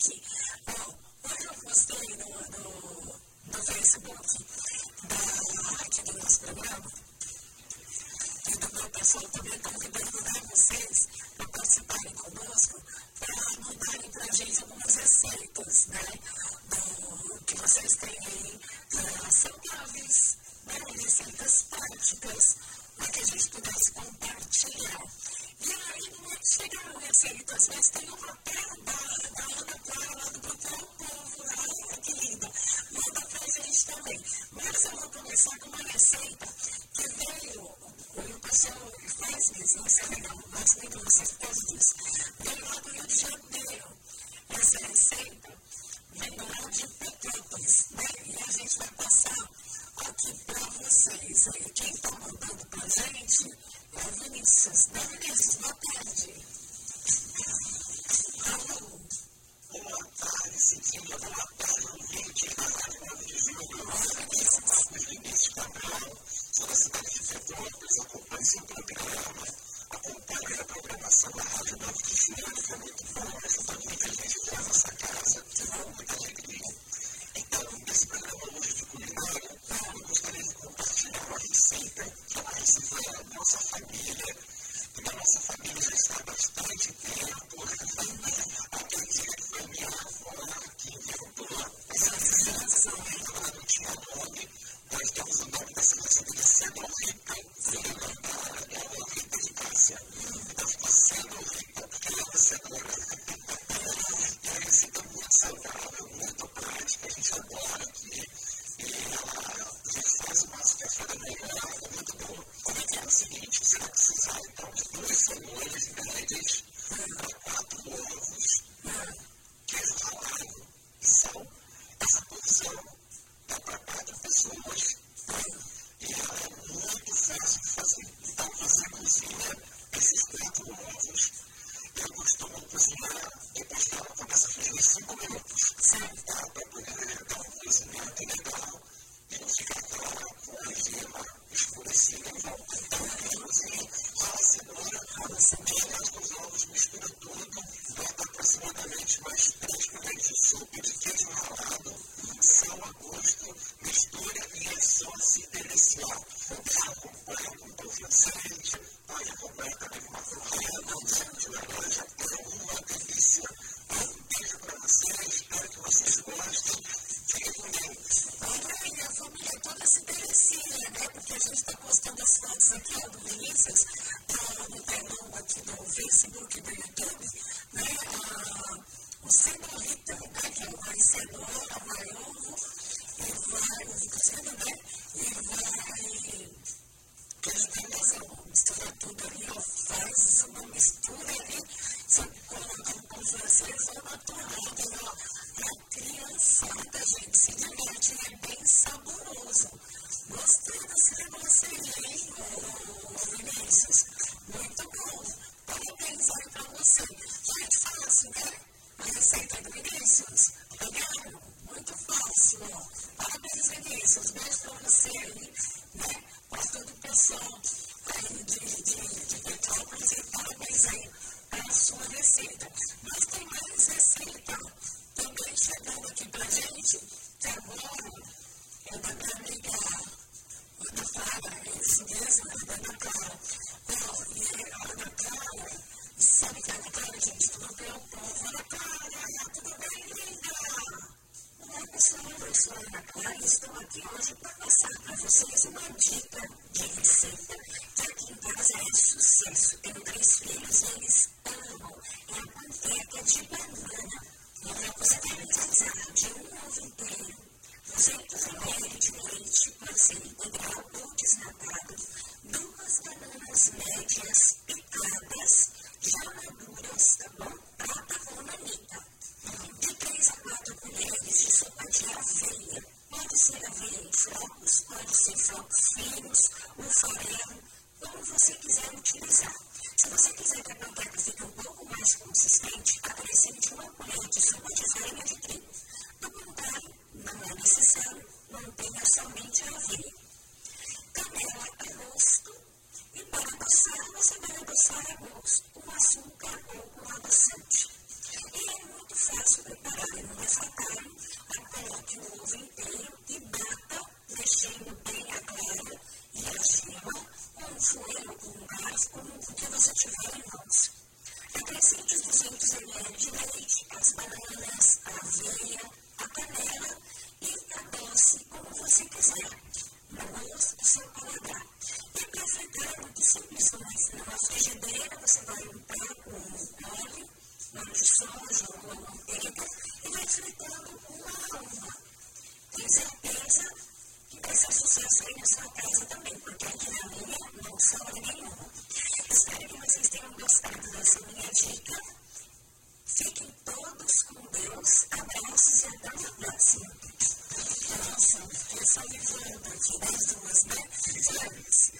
Monique. Bom, hoje eu postei no, no, no Facebook da, aqui do nosso programa e do meu pessoal também convidando né, vocês para participarem conosco, para mandarem para a gente algumas receitas, né? Do, que vocês têm aí uh, saudáveis, né, receitas práticas, para que a gente pudesse compartilhar. E aí não é que chegaram receitas, mas tem um papel da, Ana Clara lá do O Povo, ai, que linda, manda para a gente também. Mas eu vou começar com uma receita que veio, o pessoal faz isso, isso é legal, mas nem vocês fazem disso. Veio lá do Rio de Janeiro. Essa receita vem lá de Petrópolis, né? E a gente vai passar aqui para vocês. Aí, quem está mandando para a gente é o Vinícius. Né, Vinícius? Boa tarde. Alô? Boa vai ovo, e vai ovo né? E vai queijo parmesão. Mistura tudo ali, ó, faz uma mistura ali, você coloca um pão francês ou uma torrada, ó. A gente, se é bem saboroso. Gostei desse negócio aí, Mas tem mais receita também chegando aqui pra gente, que agora é da minha amiga Ana Clara, é isso mesmo, é da Ana Clara. Ó, e a Ana sabe que a Ana gente, tudo bem povo. Ana Clara, tudo bem, linda? Olá, pessoal, eu sou Ana Clara e estou aqui hoje para passar para vocês uma dica de receita que aqui em casa é sucesso. Tenho três filhos e eles amam. É a panqueca de banana. Então, vai precisar de um ovo inteiro, 200 ml de leite, pode ser integral ou desnatado, duas bananas médias picadas, componentes subdesenho de tribo. Do contrário, não é necessário é é mantenha somente a ovelha. Canela a gosto. E para adoçar, você vai adoçar a gosto com açúcar ou com adoçante. E é muito fácil preparar. Não é fatal. Coloque o ovo inteiro e bata frigideira, você vai untar com óleo, óleo de soja ou manteiga e vai fritando uma a uma. Tenho certeza que vai ser sucesso aí na sua casa também, porque aqui na minha não sobra nenhuma. Espero que vocês tenham gostado dessa minha dica. Fiquem todos com Deus. Abraços e até a próxima. Nossa, eu só vivendo aqui das duas, né? Sim, sim.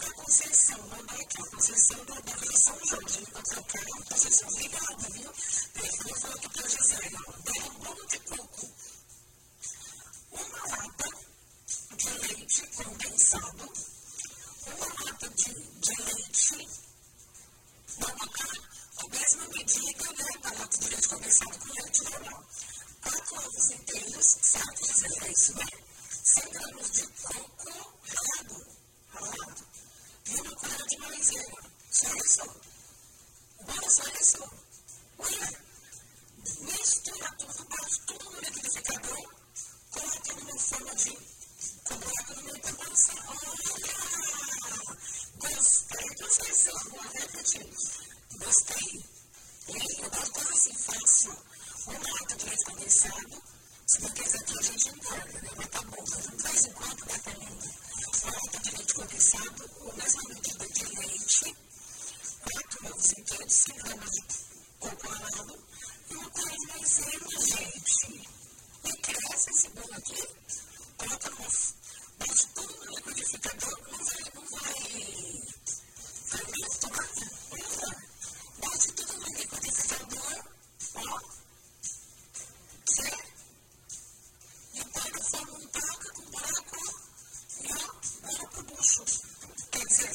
da Conceição, mandei aqui, a Conceição da, da Vila São Jorge, no Patrocão, Conceição, obrigada, viu? Ele falou que para José, não derrubou um pouco. Bharat में ऐसे साढ़े सौ बारह साढ़े सौ Olha, neste atualidade, todo momento de ficar bom, coloca numa forma de coloca numa intervenção. Olha, gostei do seu vou repetir. Gostei. E aí, eu gosto coisa assim, fácil. Um ato de é leite condensado, se não quiser que a gente engorda, né? Mas tá bom, então, de vez em quando dá pra mim será de leite condensado ou mesma medida de leite, quatro ovos inteiros, 100 gramas de coco ralado e uma colher de gente. E cresce esse bolo aqui, coloca no bate tudo no liquidificador, não vai, não vai, vai mesmo tomar, olha só, tudo no liquidificador, ó.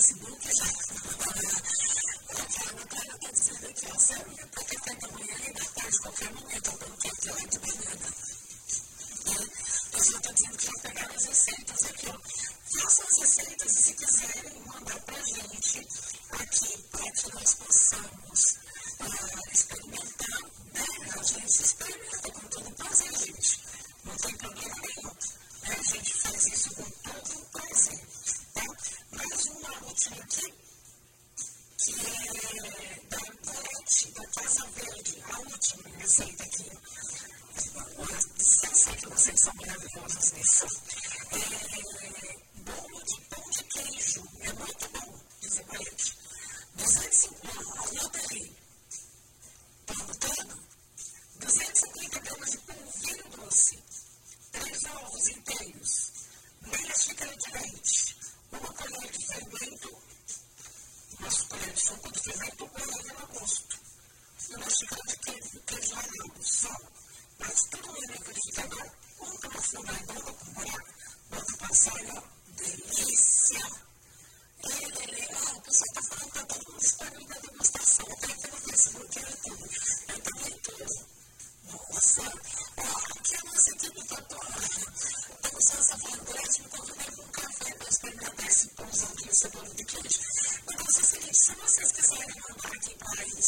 Facebook já. Olha, Tiago, claro, está dizendo aqui, ó, serve pode café da manhã e da tarde, qualquer momento, ao banquete, ó, de banana. Né? Eu estou dizendo que já pegar as receitas aqui, ó. Façam as receitas e se quiserem mandar para a gente aqui, para que nós possamos uh, experimentar, né? A gente experimenta com todo prazer, gente. Não tem problema nenhum. A gente faz isso com todo prazer mais uma última aqui, que é da Gorete, da Casa Verde, a última receita aqui. Eu sei que vocês são maravilhosos nisso. É, bolo de pão de queijo é muito bom, diz o Gorete. 250, anota aí. Tá anotando? 250 gramas de pão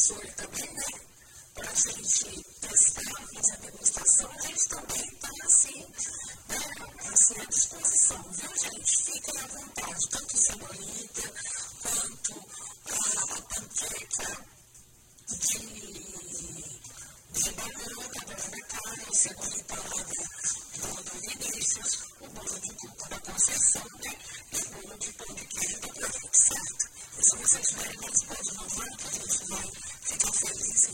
professor também, né? Para a gente testar, fazer a degustação, a gente também está assim, né, assim, à disposição, viu, gente? Fiquem à vontade, tanto senhorita quanto ah, a panqueca de, de banana, de Brasil, o senhorita lá do, do Vinícius, o bolo de coco da Conceição, né? E o bolo de pão de queijo do Prefeito, certo? E se vocês tiverem mais pode não a gente vai ficar feliz